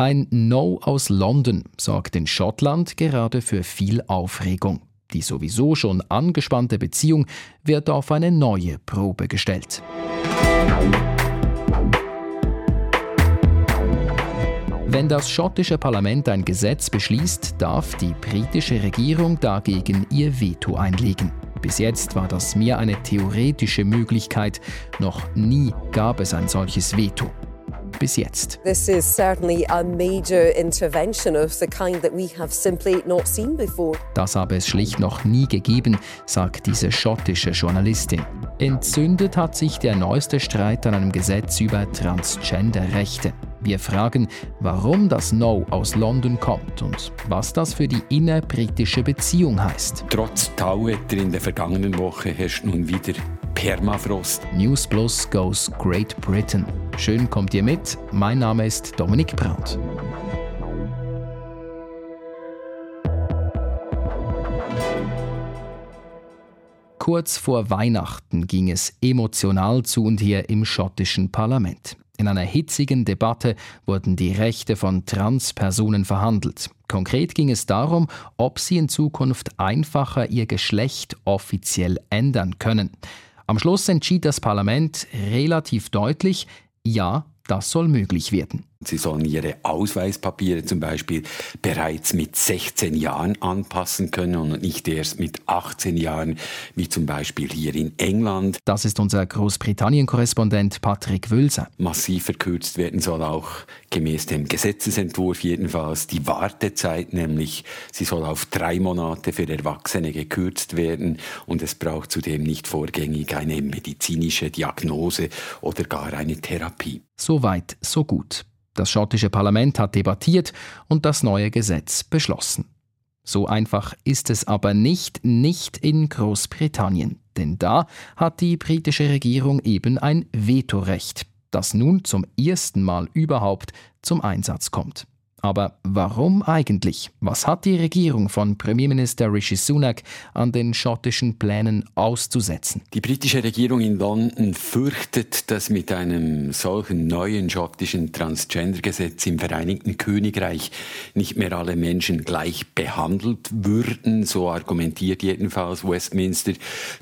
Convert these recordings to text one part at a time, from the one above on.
Ein No aus London sorgt in Schottland gerade für viel Aufregung. Die sowieso schon angespannte Beziehung wird auf eine neue Probe gestellt. Wenn das schottische Parlament ein Gesetz beschließt, darf die britische Regierung dagegen ihr Veto einlegen. Bis jetzt war das mehr eine theoretische Möglichkeit, noch nie gab es ein solches Veto. Bis jetzt. This is certainly a major intervention of the kind that we have simply not seen before. Das habe es schlicht noch nie gegeben, sagt diese schottische Journalistin. Entzündet hat sich der neueste Streit an einem Gesetz über Transgender-Rechte. Wir fragen, warum das No aus London kommt und was das für die innerbritische Beziehung heißt. Trotz Tauwetter in der vergangenen Woche herrscht nun wieder Permafrost. News Plus goes Great Britain. Schön kommt ihr mit. Mein Name ist Dominik Brandt. Kurz vor Weihnachten ging es emotional zu und her im schottischen Parlament. In einer hitzigen Debatte wurden die Rechte von Transpersonen verhandelt. Konkret ging es darum, ob sie in Zukunft einfacher ihr Geschlecht offiziell ändern können. Am Schluss entschied das Parlament relativ deutlich, ja, das soll möglich werden. Sie sollen ihre Ausweispapiere zum Beispiel bereits mit 16 Jahren anpassen können und nicht erst mit 18 Jahren, wie zum Beispiel hier in England. Das ist unser Großbritannien-Korrespondent Patrick Wülser. Massiv verkürzt werden soll auch gemäß dem Gesetzesentwurf jedenfalls die Wartezeit, nämlich sie soll auf drei Monate für Erwachsene gekürzt werden und es braucht zudem nicht vorgängig eine medizinische Diagnose oder gar eine Therapie. So weit, so gut. Das schottische Parlament hat debattiert und das neue Gesetz beschlossen. So einfach ist es aber nicht, nicht in Großbritannien, denn da hat die britische Regierung eben ein Vetorecht, das nun zum ersten Mal überhaupt zum Einsatz kommt. Aber warum eigentlich? Was hat die Regierung von Premierminister Rishi Sunak an den schottischen Plänen auszusetzen? Die britische Regierung in London fürchtet, dass mit einem solchen neuen schottischen Transgender-Gesetz im Vereinigten Königreich nicht mehr alle Menschen gleich behandelt würden. So argumentiert jedenfalls Westminster.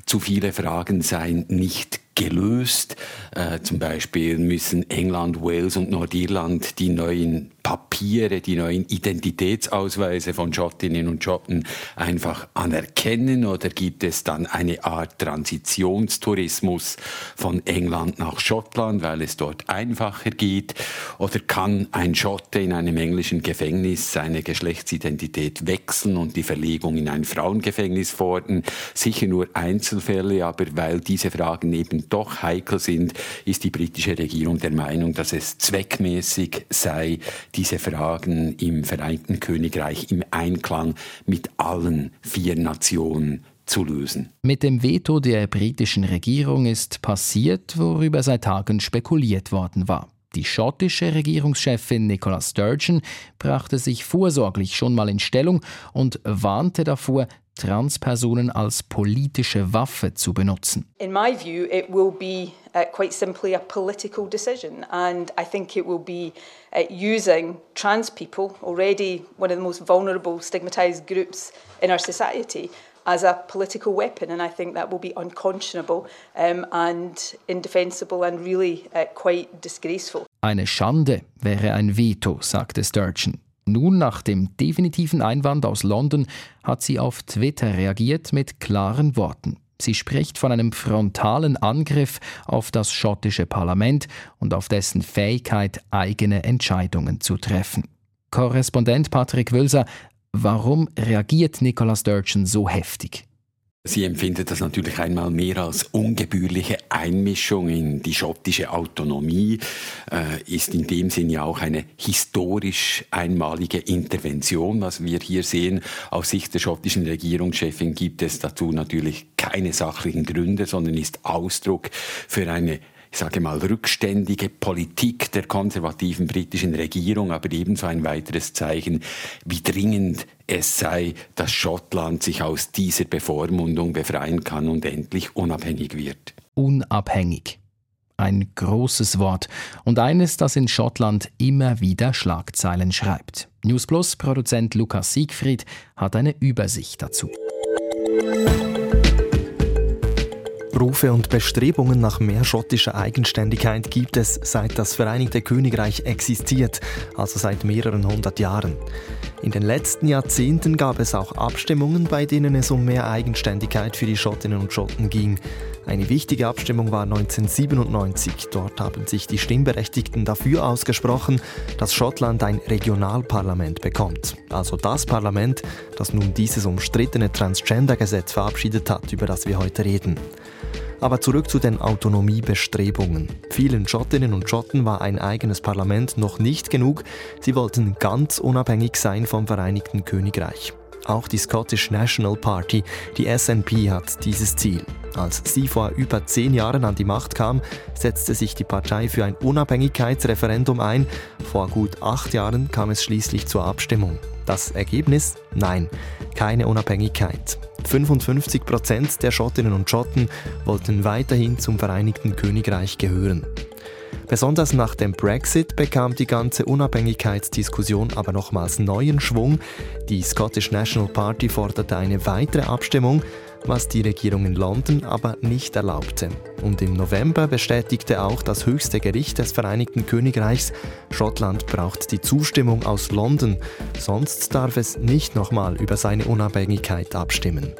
Zu viele Fragen seien nicht gelöst. Äh, zum Beispiel müssen England, Wales und Nordirland die neuen Papiere, die neuen Identitätsausweise von Schottinnen und Schotten einfach anerkennen oder gibt es dann eine Art Transitionstourismus von England nach Schottland, weil es dort einfacher geht? Oder kann ein Schotte in einem englischen Gefängnis seine Geschlechtsidentität wechseln und die Verlegung in ein Frauengefängnis fordern? Sicher nur Einzelfälle, aber weil diese Fragen eben doch heikel sind, ist die britische Regierung der Meinung, dass es zweckmäßig sei, diese Fragen im Vereinigten Königreich im Einklang mit allen vier Nationen zu lösen. Mit dem Veto der britischen Regierung ist passiert, worüber seit Tagen spekuliert worden war. Die schottische Regierungschefin Nicola Sturgeon brachte sich vorsorglich schon mal in Stellung und warnte davor, Transpersonen als politische Waffe zu benutzen. In my view, it will be uh, quite simply a political decision, and I think it will be uh, using trans people, already one of the most vulnerable, stigmatized groups in our society, as a political weapon, and I think that will be unconscionable um, and indefensible and really uh, quite disgraceful. Eine Schande wäre ein Veto, sagte Sturgeon. Nun, nach dem definitiven Einwand aus London, hat sie auf Twitter reagiert mit klaren Worten. Sie spricht von einem frontalen Angriff auf das schottische Parlament und auf dessen Fähigkeit, eigene Entscheidungen zu treffen. Korrespondent Patrick Wölser, warum reagiert Nicola Sturgeon so heftig? Sie empfindet das natürlich einmal mehr als ungebührliche Einmischung in die schottische Autonomie, äh, ist in dem Sinn ja auch eine historisch einmalige Intervention, was wir hier sehen. Aus Sicht der schottischen Regierungschefin gibt es dazu natürlich keine sachlichen Gründe, sondern ist Ausdruck für eine ich sage mal, rückständige Politik der konservativen britischen Regierung, aber ebenso ein weiteres Zeichen, wie dringend es sei, dass Schottland sich aus dieser Bevormundung befreien kann und endlich unabhängig wird. Unabhängig. Ein großes Wort und eines, das in Schottland immer wieder Schlagzeilen schreibt. Newsplus Produzent Lukas Siegfried hat eine Übersicht dazu. Rufe und Bestrebungen nach mehr schottischer Eigenständigkeit gibt es, seit das Vereinigte Königreich existiert, also seit mehreren hundert Jahren. In den letzten Jahrzehnten gab es auch Abstimmungen, bei denen es um mehr Eigenständigkeit für die Schottinnen und Schotten ging. Eine wichtige Abstimmung war 1997. Dort haben sich die Stimmberechtigten dafür ausgesprochen, dass Schottland ein Regionalparlament bekommt. Also das Parlament, das nun dieses umstrittene Transgender-Gesetz verabschiedet hat, über das wir heute reden. Aber zurück zu den Autonomiebestrebungen. Vielen Schottinnen und Schotten war ein eigenes Parlament noch nicht genug. Sie wollten ganz unabhängig sein vom Vereinigten Königreich. Auch die Scottish National Party, die SNP, hat dieses Ziel. Als sie vor über zehn Jahren an die Macht kam, setzte sich die Partei für ein Unabhängigkeitsreferendum ein. Vor gut acht Jahren kam es schließlich zur Abstimmung. Das Ergebnis? Nein, keine Unabhängigkeit. 55 Prozent der Schottinnen und Schotten wollten weiterhin zum Vereinigten Königreich gehören. Besonders nach dem Brexit bekam die ganze Unabhängigkeitsdiskussion aber nochmals neuen Schwung. Die Scottish National Party forderte eine weitere Abstimmung, was die Regierung in London aber nicht erlaubte. Und im November bestätigte auch das höchste Gericht des Vereinigten Königreichs, Schottland braucht die Zustimmung aus London, sonst darf es nicht nochmal über seine Unabhängigkeit abstimmen.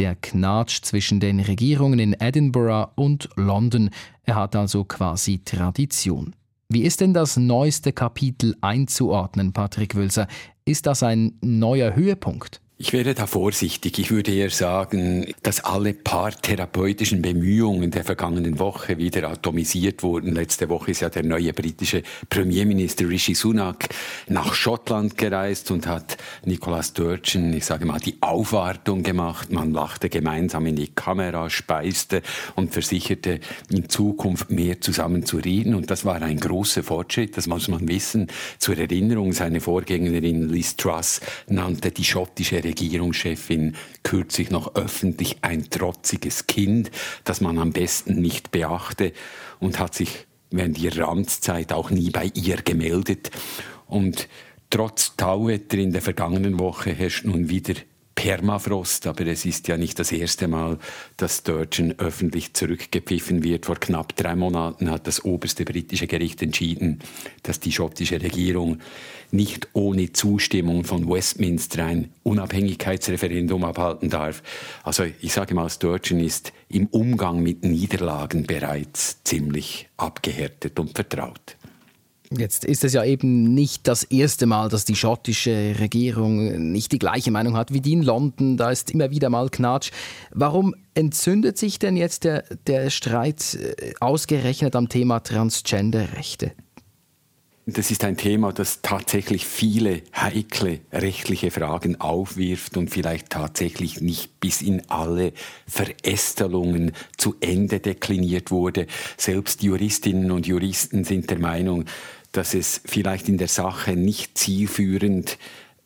Der Knatsch zwischen den Regierungen in Edinburgh und London, er hat also quasi Tradition. Wie ist denn das neueste Kapitel einzuordnen, Patrick Wülser? Ist das ein neuer Höhepunkt? Ich wäre da vorsichtig. Ich würde eher sagen, dass alle paartherapeutischen Bemühungen der vergangenen Woche wieder atomisiert wurden. Letzte Woche ist ja der neue britische Premierminister Rishi Sunak nach Schottland gereist und hat Nicola Sturgeon, ich sage mal, die Aufwartung gemacht. Man lachte gemeinsam in die Kamera, speiste und versicherte, in Zukunft mehr zusammen zu reden. Und das war ein großer Fortschritt. Das muss man wissen. Zur Erinnerung, seine Vorgängerin Liz Truss nannte die schottische Regierungschefin kürzlich noch öffentlich ein trotziges Kind, das man am besten nicht beachte und hat sich während ihrer Amtszeit auch nie bei ihr gemeldet. Und trotz Tauwetter in der vergangenen Woche herrscht nun wieder Permafrost, aber es ist ja nicht das erste Mal, dass Sturgeon öffentlich zurückgepfiffen wird. Vor knapp drei Monaten hat das oberste britische Gericht entschieden, dass die schottische Regierung nicht ohne Zustimmung von Westminster ein Unabhängigkeitsreferendum abhalten darf. Also ich sage mal, Sturgeon ist im Umgang mit Niederlagen bereits ziemlich abgehärtet und vertraut. Jetzt ist es ja eben nicht das erste Mal, dass die schottische Regierung nicht die gleiche Meinung hat wie die in London. Da ist immer wieder mal Knatsch. Warum entzündet sich denn jetzt der, der Streit äh, ausgerechnet am Thema Transgender-Rechte? Das ist ein Thema, das tatsächlich viele heikle rechtliche Fragen aufwirft und vielleicht tatsächlich nicht bis in alle Verästelungen zu Ende dekliniert wurde. Selbst Juristinnen und Juristen sind der Meinung, dass es vielleicht in der Sache nicht zielführend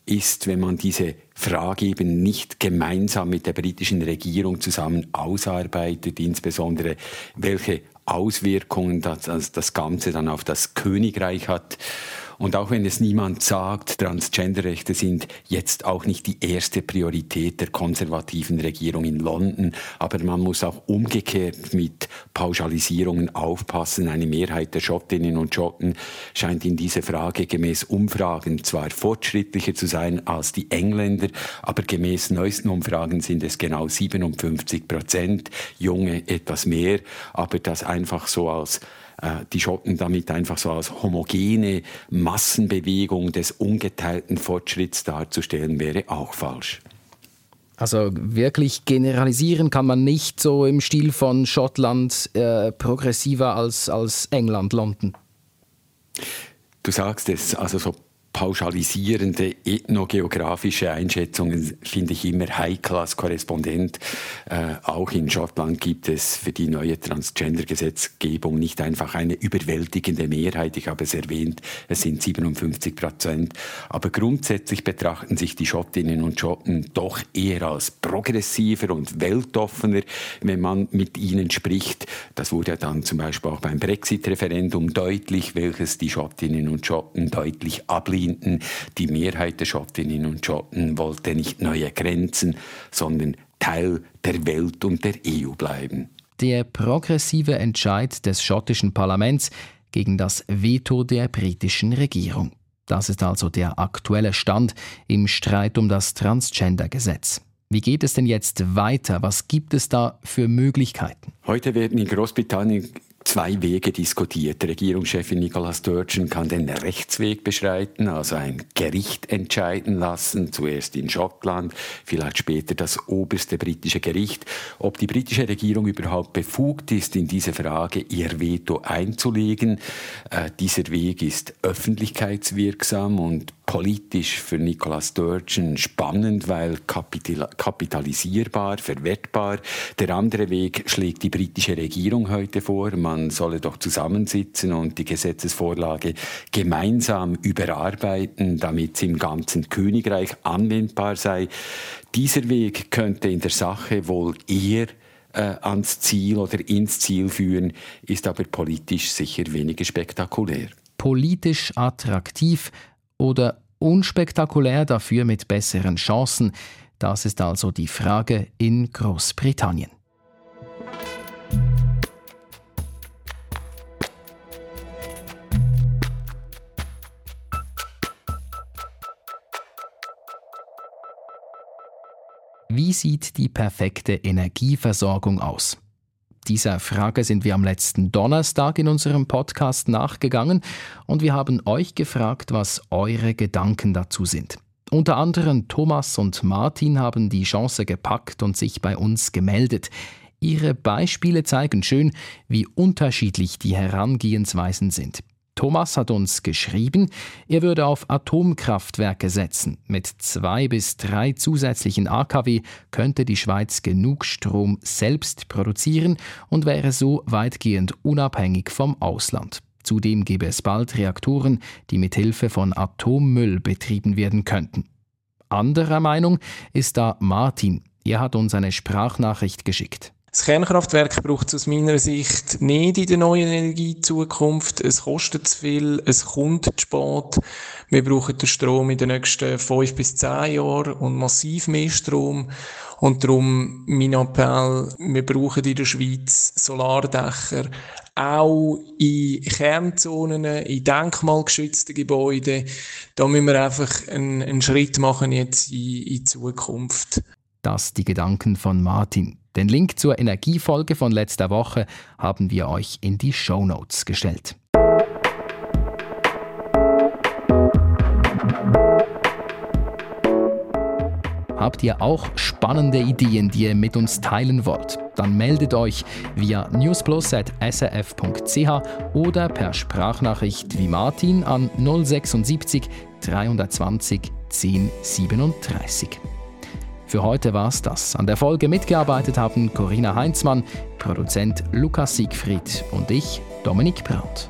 ist, wenn man diese Frage eben nicht gemeinsam mit der britischen Regierung zusammen ausarbeitet, insbesondere welche Auswirkungen das, das Ganze dann auf das Königreich hat. Und auch wenn es niemand sagt, Transgenderrechte sind jetzt auch nicht die erste Priorität der konservativen Regierung in London, aber man muss auch umgekehrt mit Pauschalisierungen aufpassen. Eine Mehrheit der Schottinnen und Schotten scheint in dieser Frage gemäß Umfragen zwar fortschrittlicher zu sein als die Engländer, aber gemäß neuesten Umfragen sind es genau 57 Prozent, Junge etwas mehr, aber das einfach so als die Schotten damit einfach so als homogene Massenbewegung des ungeteilten Fortschritts darzustellen, wäre auch falsch. Also wirklich generalisieren kann man nicht so im Stil von Schottland äh, progressiver als, als England, London. Du sagst es, also so pauschalisierende ethnogeografische Einschätzungen finde ich immer heikel als Korrespondent. Äh, auch in Schottland gibt es für die neue Transgender-Gesetzgebung nicht einfach eine überwältigende Mehrheit. Ich habe es erwähnt, es sind 57 Prozent. Aber grundsätzlich betrachten sich die Schottinnen und Schotten doch eher als progressiver und weltoffener, wenn man mit ihnen spricht. Das wurde ja dann zum Beispiel auch beim Brexit-Referendum deutlich, welches die Schottinnen und Schotten deutlich ablehnen dienten. Die Mehrheit der Schottinnen und Schotten wollte nicht neue Grenzen, sondern Teil der Welt und der EU bleiben. Der progressive Entscheid des schottischen Parlaments gegen das Veto der britischen Regierung. Das ist also der aktuelle Stand im Streit um das Transgender-Gesetz. Wie geht es denn jetzt weiter? Was gibt es da für Möglichkeiten? Heute werden in Großbritannien zwei Wege diskutiert. Regierungschefin Nicola Sturgeon kann den Rechtsweg beschreiten, also ein Gericht entscheiden lassen, zuerst in Schottland, vielleicht später das oberste britische Gericht, ob die britische Regierung überhaupt befugt ist, in diese Frage ihr Veto einzulegen. Äh, dieser Weg ist öffentlichkeitswirksam und politisch für Nicola Sturgeon spannend, weil kapital kapitalisierbar, verwertbar. Der andere Weg schlägt die britische Regierung heute vor. Man solle doch zusammensitzen und die Gesetzesvorlage gemeinsam überarbeiten, damit sie im ganzen Königreich anwendbar sei. Dieser Weg könnte in der Sache wohl eher äh, ans Ziel oder ins Ziel führen, ist aber politisch sicher weniger spektakulär. Politisch attraktiv oder unspektakulär, dafür mit besseren Chancen? Das ist also die Frage in Großbritannien. Wie sieht die perfekte Energieversorgung aus? Dieser Frage sind wir am letzten Donnerstag in unserem Podcast nachgegangen und wir haben euch gefragt, was eure Gedanken dazu sind. Unter anderem Thomas und Martin haben die Chance gepackt und sich bei uns gemeldet. Ihre Beispiele zeigen schön, wie unterschiedlich die Herangehensweisen sind. Thomas hat uns geschrieben, er würde auf Atomkraftwerke setzen. Mit zwei bis drei zusätzlichen AKW könnte die Schweiz genug Strom selbst produzieren und wäre so weitgehend unabhängig vom Ausland. Zudem gäbe es bald Reaktoren, die mit Hilfe von Atommüll betrieben werden könnten. Anderer Meinung ist da Martin. Er hat uns eine Sprachnachricht geschickt. Das Kernkraftwerk braucht es aus meiner Sicht nicht in der neuen Energiezukunft. Es kostet zu viel, es kommt zu spät. Wir brauchen den Strom in den nächsten fünf bis zehn Jahren und massiv mehr Strom. Und darum mein Appell, wir brauchen in der Schweiz Solardächer, auch in Kernzonen, in denkmalgeschützten Gebäuden. Da müssen wir einfach einen, einen Schritt machen jetzt in, in Zukunft. Das die Gedanken von Martin. Den Link zur Energiefolge von letzter Woche haben wir euch in die Show Notes gestellt. Habt ihr auch spannende Ideen, die ihr mit uns teilen wollt? Dann meldet euch via newsplus.srf.ch oder per Sprachnachricht wie Martin an 076 320 1037. Für heute war es das. An der Folge mitgearbeitet haben Corinna Heinzmann, Produzent Lukas Siegfried und ich, Dominik Brandt.